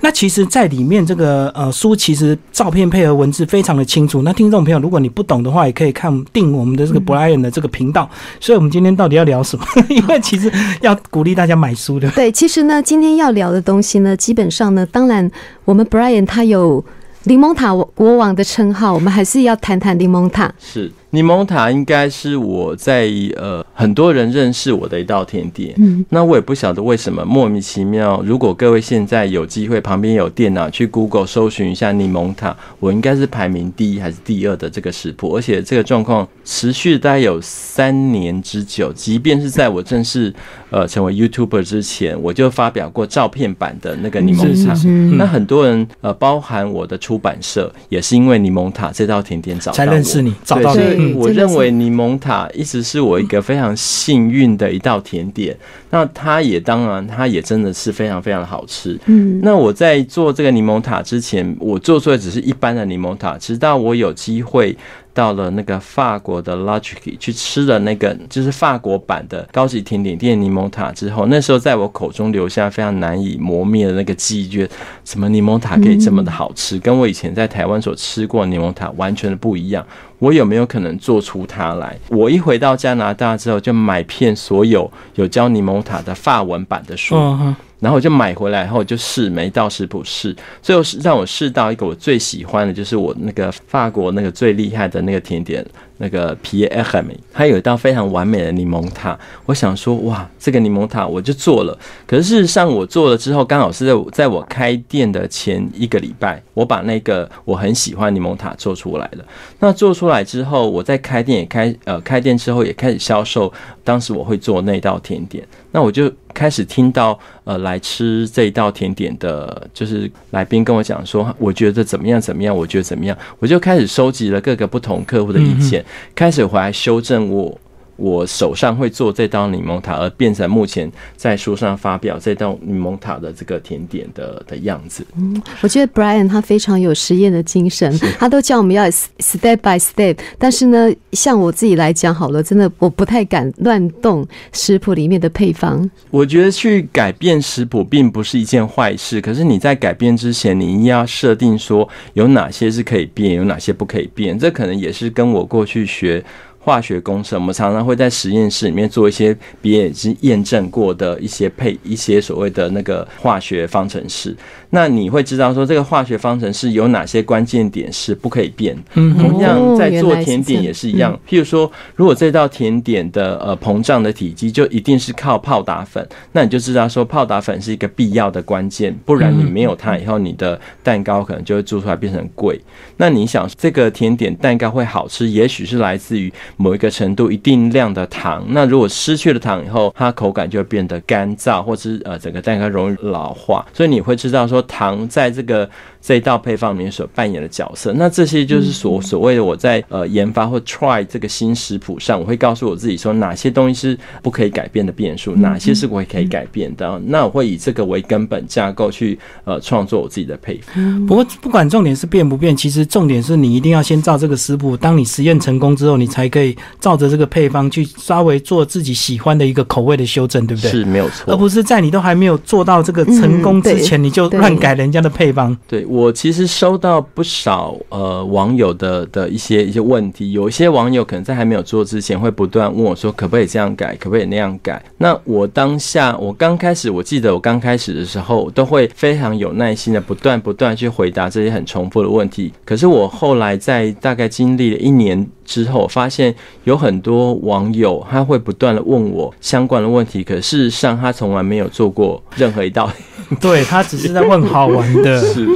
那其实，在里面这个呃书，其实照片配合文字非常的清楚。那听众朋友，如果你不懂的话，也可以看定我们的这个 Brian 的这个频道。所以，我们今天到底要聊什么？因为其实要鼓励大家买书的。对，其实呢，今天要聊的东西呢，基本上呢，当然我们 Brian 他有柠檬塔国王的称号，我们还是要谈谈柠檬塔。是。柠檬塔应该是我在呃很多人认识我的一道甜点，嗯，那我也不晓得为什么莫名其妙。如果各位现在有机会，旁边有电脑去 Google 搜寻一下柠檬塔，我应该是排名第一还是第二的这个食谱，而且这个状况持续大概有三年之久。即便是在我正式呃成为 YouTuber 之前，我就发表过照片版的那个柠檬塔。那很多人呃，包含我的出版社，也是因为柠檬塔这道甜点找才认识你，找到你。我认为柠檬塔一直是我一个非常幸运的一道甜点。那它也当然，它也真的是非常非常的好吃。嗯，那我在做这个柠檬塔之前，我做出来只是一般的柠檬塔，直到我有机会。到了那个法国的 Logic 去吃了那个就是法国版的高级甜点店柠檬塔之后，那时候在我口中留下非常难以磨灭的那个记忆，觉得什么柠檬塔可以这么的好吃，跟我以前在台湾所吃过柠檬塔完全的不一样。我有没有可能做出它来？我一回到加拿大之后，就买遍所有有教柠檬塔的法文版的书。然后我就买回来，然后就试每一道食谱试，最后是让我试到一个我最喜欢的，就是我那个法国那个最厉害的那个甜点那个皮耶克美，他有一道非常完美的柠檬塔。我想说，哇，这个柠檬塔我就做了。可是事实上，我做了之后，刚好是在在我开店的前一个礼拜，我把那个我很喜欢柠檬塔做出来了。那做出来之后，我在开店也开呃开店之后也开始销售。当时我会做那道甜点，那我就开始听到呃来吃这一道甜点的，就是来宾跟我讲说，我觉得怎么样怎么样，我觉得怎么样，我就开始收集了各个不同客户的意见，开始回来修正我。我手上会做这道柠檬塔，而变成目前在书上发表这道柠檬塔的这个甜点的的样子。嗯，我觉得 Brian 他非常有实验的精神，他都叫我们要 step by step。但是呢，像我自己来讲好了，真的我不太敢乱动食谱里面的配方。我觉得去改变食谱并不是一件坏事，可是你在改变之前，你一定要设定说有哪些是可以变，有哪些不可以变。这可能也是跟我过去学。化学公式，我们常常会在实验室里面做一些别人已经验证过的一些配一些所谓的那个化学方程式。那你会知道说这个化学方程式有哪些关键点是不可以变。嗯同样在做甜点也是一样。譬如说，如果这道甜点的呃膨胀的体积就一定是靠泡打粉，那你就知道说泡打粉是一个必要的关键，不然你没有它以后，你的蛋糕可能就会做出来变成贵。那你想这个甜点蛋糕会好吃，也许是来自于。某一个程度一定量的糖，那如果失去了糖以后，它口感就会变得干燥，或者是呃整个蛋糕容易老化，所以你会知道说糖在这个。这一道配方里面所扮演的角色，那这些就是所所谓的我在呃研发或 try 这个新食谱上，我会告诉我自己说哪些东西是不可以改变的变数，哪些是我可以改变的。那我会以这个为根本架构去呃创作我自己的配方。不过不管重点是变不变，其实重点是你一定要先照这个食谱。当你实验成功之后，你才可以照着这个配方去稍微做自己喜欢的一个口味的修正，对不对？是没有错，而不是在你都还没有做到这个成功之前，你就乱改人家的配方。对。我其实收到不少呃网友的的一些一些问题，有一些网友可能在还没有做之前，会不断问我说可不可以这样改，可不可以那样改。那我当下我刚开始，我记得我刚开始的时候，都会非常有耐心的不断不断去回答这些很重复的问题。可是我后来在大概经历了一年。之后发现有很多网友他会不断的问我相关的问题，可事实上他从来没有做过任何一道，对他只是在问好玩的，是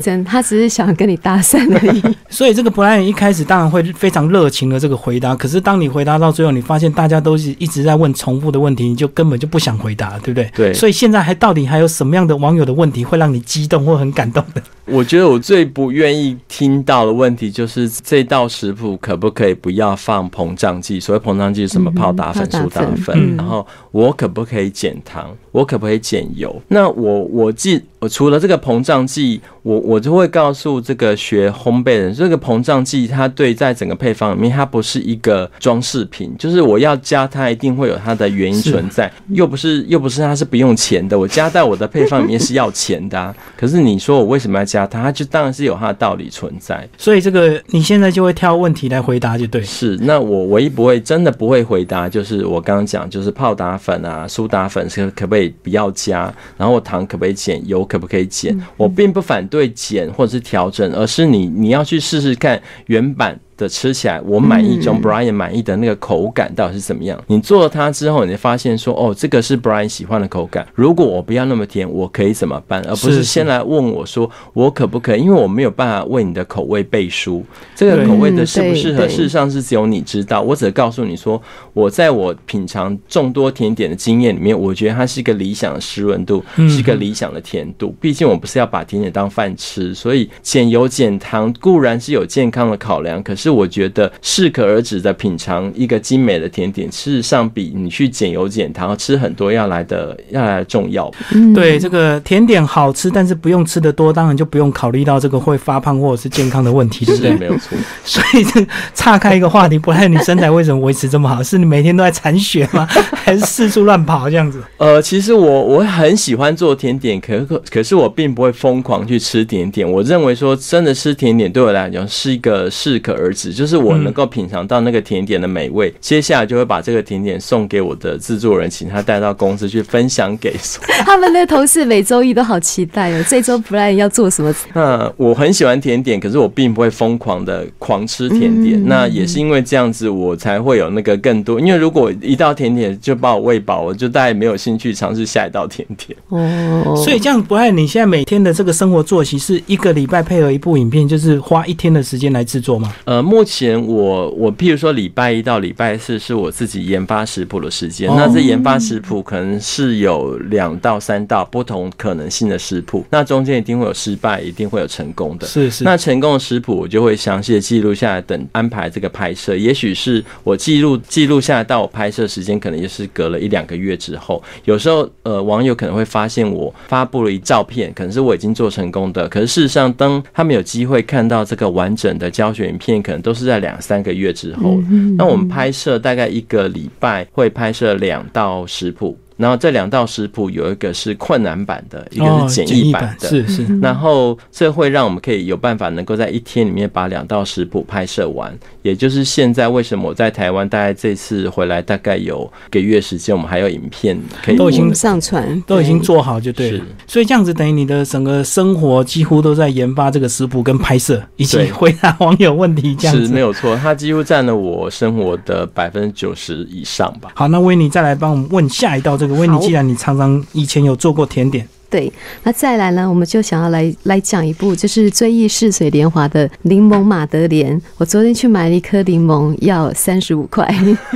真他只是想跟你搭讪而已。所以这个布莱恩一开始当然会非常热情的这个回答，可是当你回答到最后，你发现大家都是一直在问重复的问题，你就根本就不想回答，对不对？对。所以现在还到底还有什么样的网友的问题会让你激动或很感动的？我觉得我最不愿意听到的问题就是这道食谱可不可以不要放膨胀剂？所谓膨胀剂是什么？泡打粉、苏打粉。然后我可不可以减糖？我可不可以减油？那我我记我除了这个膨胀剂，我我就会告诉这个学烘焙的人，这个膨胀剂它对在整个配方里面，它不是一个装饰品，就是我要加它一定会有它的原因存在，又不是又不是它是不用钱的，我加在我的配方里面是要钱的。可是你说我为什么要加它？它就当然是有它的道理存在。所以这个你现在就会挑问题来回答，就对。是，那我唯一不会真的不会回答，就是我刚刚讲，就是泡打粉啊、苏打粉是可不可以不要加？然后糖可不可以减？油可不可以减？我并不反对减或者是调整，而是你你要去试试看原版。的吃起来我满意中，Brian 满意的那个口感到底是怎么样？你做了它之后，你就发现说，哦，这个是 Brian 喜欢的口感。如果我不要那么甜，我可以怎么办？而不是先来问我说，我可不可以？因为我没有办法为你的口味背书，这个口味的适不适合，事实上是只有你知道。我只告诉你说，我在我品尝众多甜点的经验里面，我觉得它是一个理想的湿润度，是一个理想的甜度。毕竟我不是要把甜点当饭吃，所以减油减糖固然是有健康的考量，可是。是我觉得适可而止的品尝一个精美的甜点，事实上比你去减油减糖吃很多要来的要来的重要。对这个甜点好吃，但是不用吃的多，当然就不用考虑到这个会发胖或者是健康的问题，对不对？没有错。所以这岔开一个话题，不然你身材为什么维持这么好？是你每天都在铲雪吗？还是四处乱跑这样子？呃，其实我我很喜欢做甜点，可可可是我并不会疯狂去吃甜点。我认为说真的吃甜点对我来讲是一个适可而。止，就是我能够品尝到那个甜点的美味，接下来就会把这个甜点送给我的制作人，请他带到公司去分享给。他们的同事每周一都好期待哦，这周 Brian 要做什么？那我很喜欢甜点，可是我并不会疯狂的狂吃甜点。那也是因为这样子，我才会有那个更多。因为如果一道甜点就把我喂饱，我就大概没有兴趣尝试下一道甜点。哦，所以这样不爱你现在每天的这个生活作息是一个礼拜配合一部影片，就是花一天的时间来制作吗？呃，目前我我譬如说礼拜一到礼拜四是我自己研发食谱的时间，那这研发食谱可能是有两到三道不同可能性的食谱，那中间一定会有失败，一定会有成功的。是是，那成功的食谱我就会详细的记录下来，等安排这个拍摄。也许是我记录记录下来到我拍摄时间，可能也是隔了一两个月之后。有时候呃，网友可能会发现我发布了一照片，可能是我已经做成功的，可是事实上，当他们有机会看到这个完整的教学影片，可能都是在两三个月之后。那我们拍摄大概一个礼拜会拍摄两到十谱。然后这两道食谱有一个是困难版的，一个是简易版的，是是。然后这会让我们可以有办法能够在一天里面把两道食谱拍摄完。也就是现在为什么我在台湾，大概这次回来大概有个月时间，我们还有影片可以都已经上传，都已经做好就对了。所以这样子等于你的整个生活几乎都在研发这个食谱跟拍摄，以及回答网友问题，这样子是没有错。它几乎占了我生活的百分之九十以上吧。好，那维尼再来帮我们问下一道。这个威尼，既然你常常以前有做过甜点，对，那再来呢，我们就想要来来讲一部，就是追忆似水年华的柠檬马德莲。我昨天去买了一颗柠檬，要三十五块，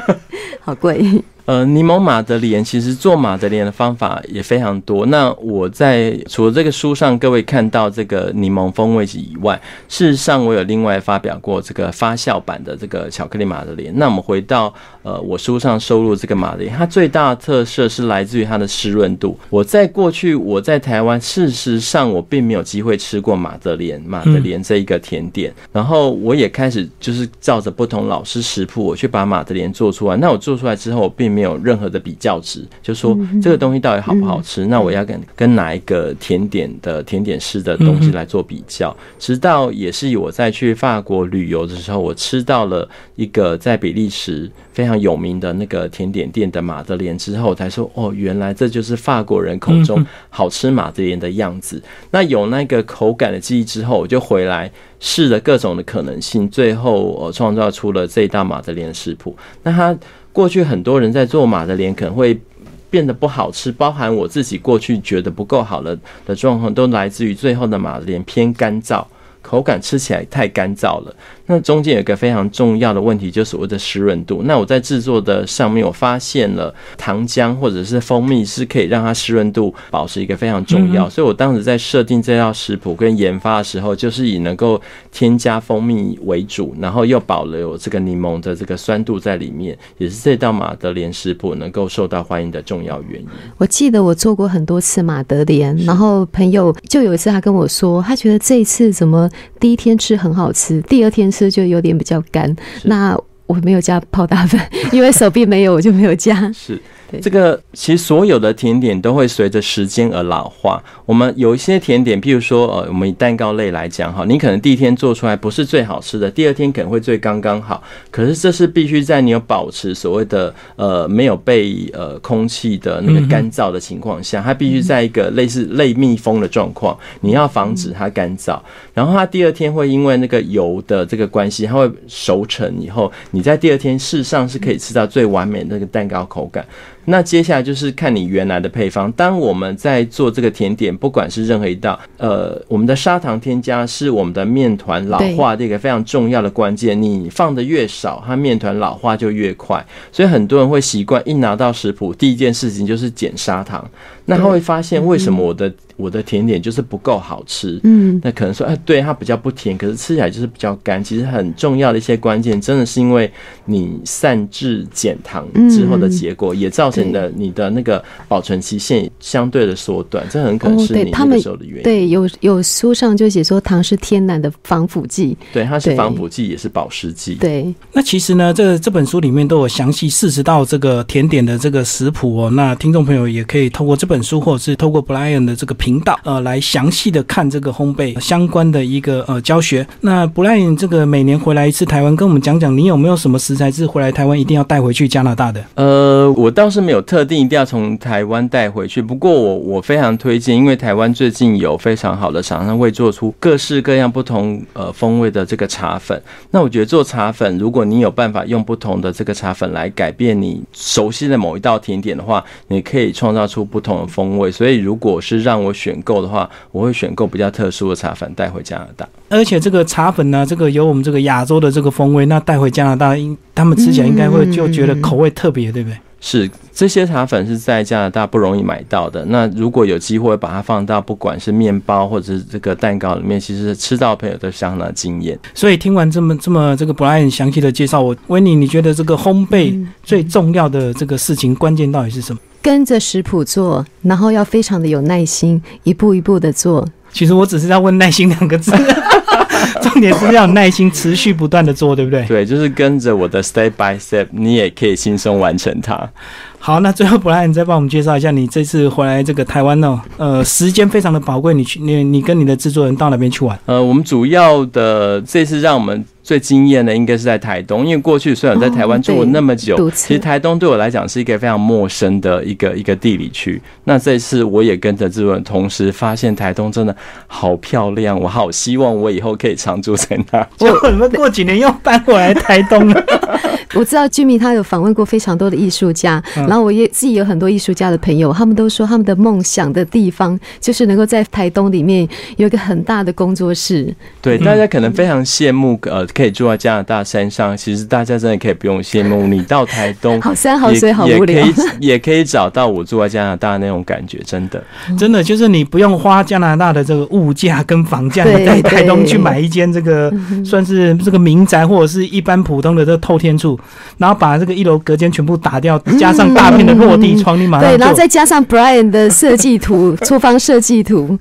好贵。呃，柠檬马德莲其实做马德莲的方法也非常多。那我在除了这个书上各位看到这个柠檬风味以外，事实上我有另外发表过这个发酵版的这个巧克力马德莲。那我们回到呃我书上收录这个马德莲，它最大的特色是来自于它的湿润度。我在过去我在台湾，事实上我并没有机会吃过马德莲马德莲这一个甜点。然后我也开始就是照着不同老师食谱，我去把马德莲做出来。那我做出来之后，我并有任何的比较值，就说这个东西到底好不好吃？那我要跟跟哪一个甜点的甜点师的东西来做比较？直到也是我在去法国旅游的时候，我吃到了一个在比利时非常有名的那个甜点店的马德莲之后，才说哦，原来这就是法国人口中好吃马德莲的样子。那有那个口感的记忆之后，我就回来试了各种的可能性，最后我创造出了这一道马德莲食谱。那它。过去很多人在做马的脸可能会变得不好吃，包含我自己过去觉得不够好了的状况，都来自于最后的马德莲偏干燥，口感吃起来太干燥了。那中间有一个非常重要的问题，就是所谓的湿润度。那我在制作的上面，我发现了糖浆或者是蜂蜜是可以让它湿润度保持一个非常重要。所以我当时在设定这道食谱跟研发的时候，就是以能够添加蜂蜜为主，然后又保留这个柠檬的这个酸度在里面，也是这道马德莲食谱能够受到欢迎的重要原因。我记得我做过很多次马德莲，然后朋友就有一次他跟我说，他觉得这一次怎么第一天吃很好吃，第二天。吃就有点比较干，那我没有加泡打粉，因为手臂没有，我就没有加。是。这个其实所有的甜点都会随着时间而老化。我们有一些甜点，譬如说，呃，我们以蛋糕类来讲哈，你可能第一天做出来不是最好吃的，第二天可能会最刚刚好。可是这是必须在你有保持所谓的呃没有被呃空气的那个干燥的情况下，它必须在一个类似类密封的状况，你要防止它干燥。然后它第二天会因为那个油的这个关系，它会熟成以后，你在第二天事实上是可以吃到最完美的那个蛋糕口感。那接下来就是看你原来的配方。当我们在做这个甜点，不管是任何一道，呃，我们的砂糖添加是我们的面团老化的一个非常重要的关键。你放的越少，它面团老化就越快。所以很多人会习惯一拿到食谱，第一件事情就是减砂糖。那他会发现为什么我的我的甜点就是不够好吃？嗯，那可能说，哎，对，它比较不甜，可是吃起来就是比较干。其实很重要的一些关键，真的是因为你散制减糖之后的结果，也造成。的你的那个保存期限相对的缩短，这很可能哦是你那个时候的原因。对，有有书上就写说糖是天然的防腐剂，对，它是防腐剂，也是保湿剂。对，那其实呢，这这本书里面都有详细四十道这个甜点的这个食谱哦。那听众朋友也可以透过这本本书，或者是透过 Brian 的这个频道，呃，来详细的看这个烘焙相关的一个呃教学。那 Brian 这个每年回来一次台湾，跟我们讲讲，你有没有什么食材是回来台湾一定要带回去加拿大的？呃，我倒是没有特定一定要从台湾带回去，不过我我非常推荐，因为台湾最近有非常好的厂商会做出各式各样不同呃风味的这个茶粉。那我觉得做茶粉，如果你有办法用不同的这个茶粉来改变你熟悉的某一道甜点的话，你可以创造出不同的风味。所以如果是让我选购的话，我会选购比较特殊的茶粉带回加拿大。而且这个茶粉呢，这个有我们这个亚洲的这个风味，那带回加拿大，应他们吃起来应该会就觉得口味特别，对不对？是这些茶粉是在加拿大不容易买到的。那如果有机会把它放到不管是面包或者是这个蛋糕里面，其实吃到朋友都相当惊艳。所以听完这么这么这个 Brian 详细的介绍，我维尼，你觉得这个烘焙最重要的这个事情关键到底是什么？跟着食谱做，然后要非常的有耐心，一步一步的做。其实我只是要问“耐心”两个字，重点是要有耐心，持续不断的做，对不对？对，就是跟着我的 step by step，你也可以轻松完成它。好，那最后布莱恩再帮我们介绍一下，你这次回来这个台湾呢，呃，时间非常的宝贵，你去你你跟你的制作人到哪边去玩？呃，我们主要的这次让我们最惊艳的应该是在台东，因为过去虽然在台湾住了那么久，哦其实台东对我来讲是一个非常陌生的一个一个地理区。那这次我也跟着志文同时发现台东真的好漂亮，我好希望我以后可以常住在那。结果你们过几年又搬回来台东了。我知道居民他有访问过非常多的艺术家，嗯然后我也自己有很多艺术家的朋友，他们都说他们的梦想的地方就是能够在台东里面有一个很大的工作室。对，大家可能非常羡慕，呃，可以住在加拿大山上。其实大家真的可以不用羡慕，你到台东 好山好水好无聊也可以 也可以找到我住在加拿大那种感觉，真的。真的就是你不用花加拿大的这个物价跟房价，你在台东去买一间这个算是这个民宅或者是一般普通的这个透天处，然后把这个一楼隔间全部打掉，加上大片的落地窗，你马上对，然后再加上 Brian 的设计图、厨房设计图，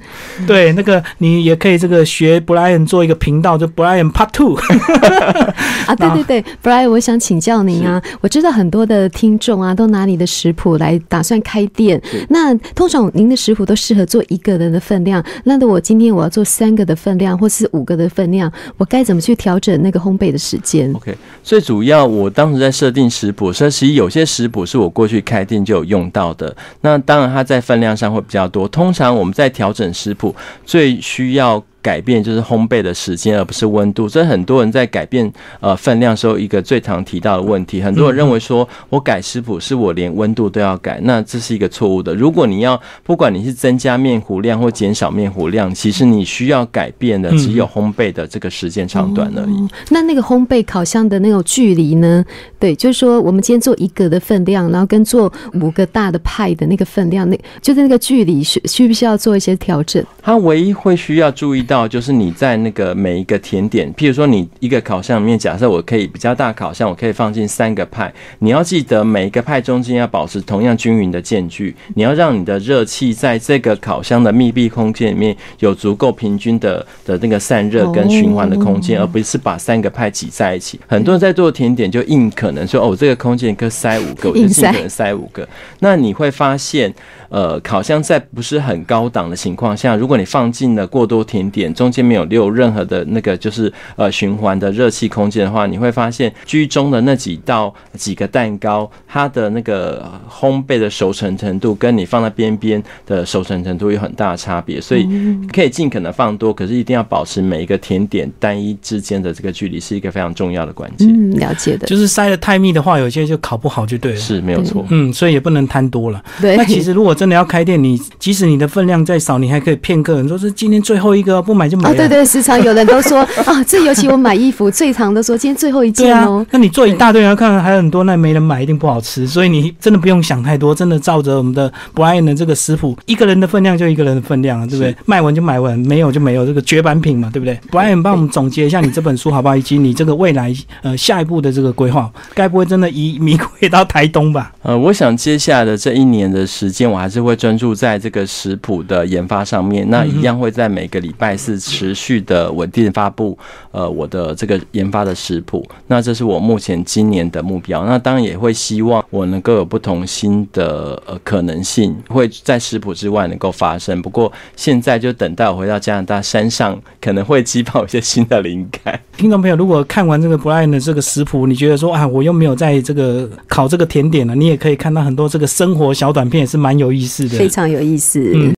对那个你也可以这个学 Brian 做一个频道，就 Brian Part Two。啊，对对对，Brian，我想请教您啊，我知道很多的听众啊都拿你的食谱来打算开店，那通常您的食谱都适合做一个人的分量，那如果今天我要做三个的分量或是五个的分量，我该怎么去调整那个烘焙的时间？OK，最主要我当时在设定食谱，所以其实有些食谱是我过去开店就有用到的。那当然它在分量上会比较多。通常我们在调整食谱最需要。改变就是烘焙的时间，而不是温度。所以很多人在改变呃分量时候，一个最常提到的问题，很多人认为说我改食谱是我连温度都要改，那这是一个错误的。如果你要不管你是增加面糊量或减少面糊量，其实你需要改变的只有烘焙的这个时间长短而已。哦那那个烘焙烤箱的那种距离呢？对，就是说我们今天做一个的分量，然后跟做五个大的派的那个分量，那就是那个距离需需不需要做一些调整？它唯一会需要注意到，就是你在那个每一个甜点，譬如说你一个烤箱里面，假设我可以比较大烤箱，我可以放进三个派，你要记得每一个派中间要保持同样均匀的间距，你要让你的热气在这个烤箱的密闭空间里面有足够平均的的那个散热跟循环的空间，而不是把三个派挤在一起。很多人在做甜点就硬可能说，哦，这个空间可以塞五个，我就尽可能塞五个。那你会发现，呃，烤箱在不是很高档的情况下，如果你放进了过多甜点，中间没有留任何的那个就是呃循环的热气空间的话，你会发现居中的那几道几个蛋糕，它的那个烘焙的熟成程度跟你放在边边的熟成程度有很大的差别，所以可以尽可能放多，可是一定要保持每一个甜点单一之间的这个距离是一个非常重要的关键。嗯，了解的，就是塞的太密的话，有些就烤不好就对了。是没有错。嗯，所以也不能贪多了。对那其实如果真的要开店，你即使你的分量再少，你还可以骗客人说是今天最后一个，不买就买。哦，对对，时常有人都说 啊，这尤其我买衣服最常都说今天最后一件哦。那你做一大堆，然后看还有很多，那没人买，一定不好吃。所以你真的不用想太多，真的照着我们的 Brian 的这个食谱，一个人的分量就一个人的分量啊，对不对？卖完就买完，没有就没有，这个绝版品嘛，对不对？Brian 帮我们总结一下你这本书好不好？以及你这个未来呃下一步的这个规划，该不会真的移迷回到台东吧？呃，我想接下来的这一年的时间，我还是会专注在这个食谱的研发上面。那一样会在每个礼拜四持续的稳定发布呃我的这个研发的食谱。那这是我目前今年的目标。那当然也会希望我能够有不同新的呃可能性，会在食谱之外能够发生。不过现在就等待我回到加拿大山上，可能会激发一些新的灵感。听众朋友，如果看完这个 Brian 的这个食谱，你觉得说啊，我又没有在这个烤这个甜点了，你也可以看到很多这个生活小短片，也是蛮有意思的，非常有意思。嗯。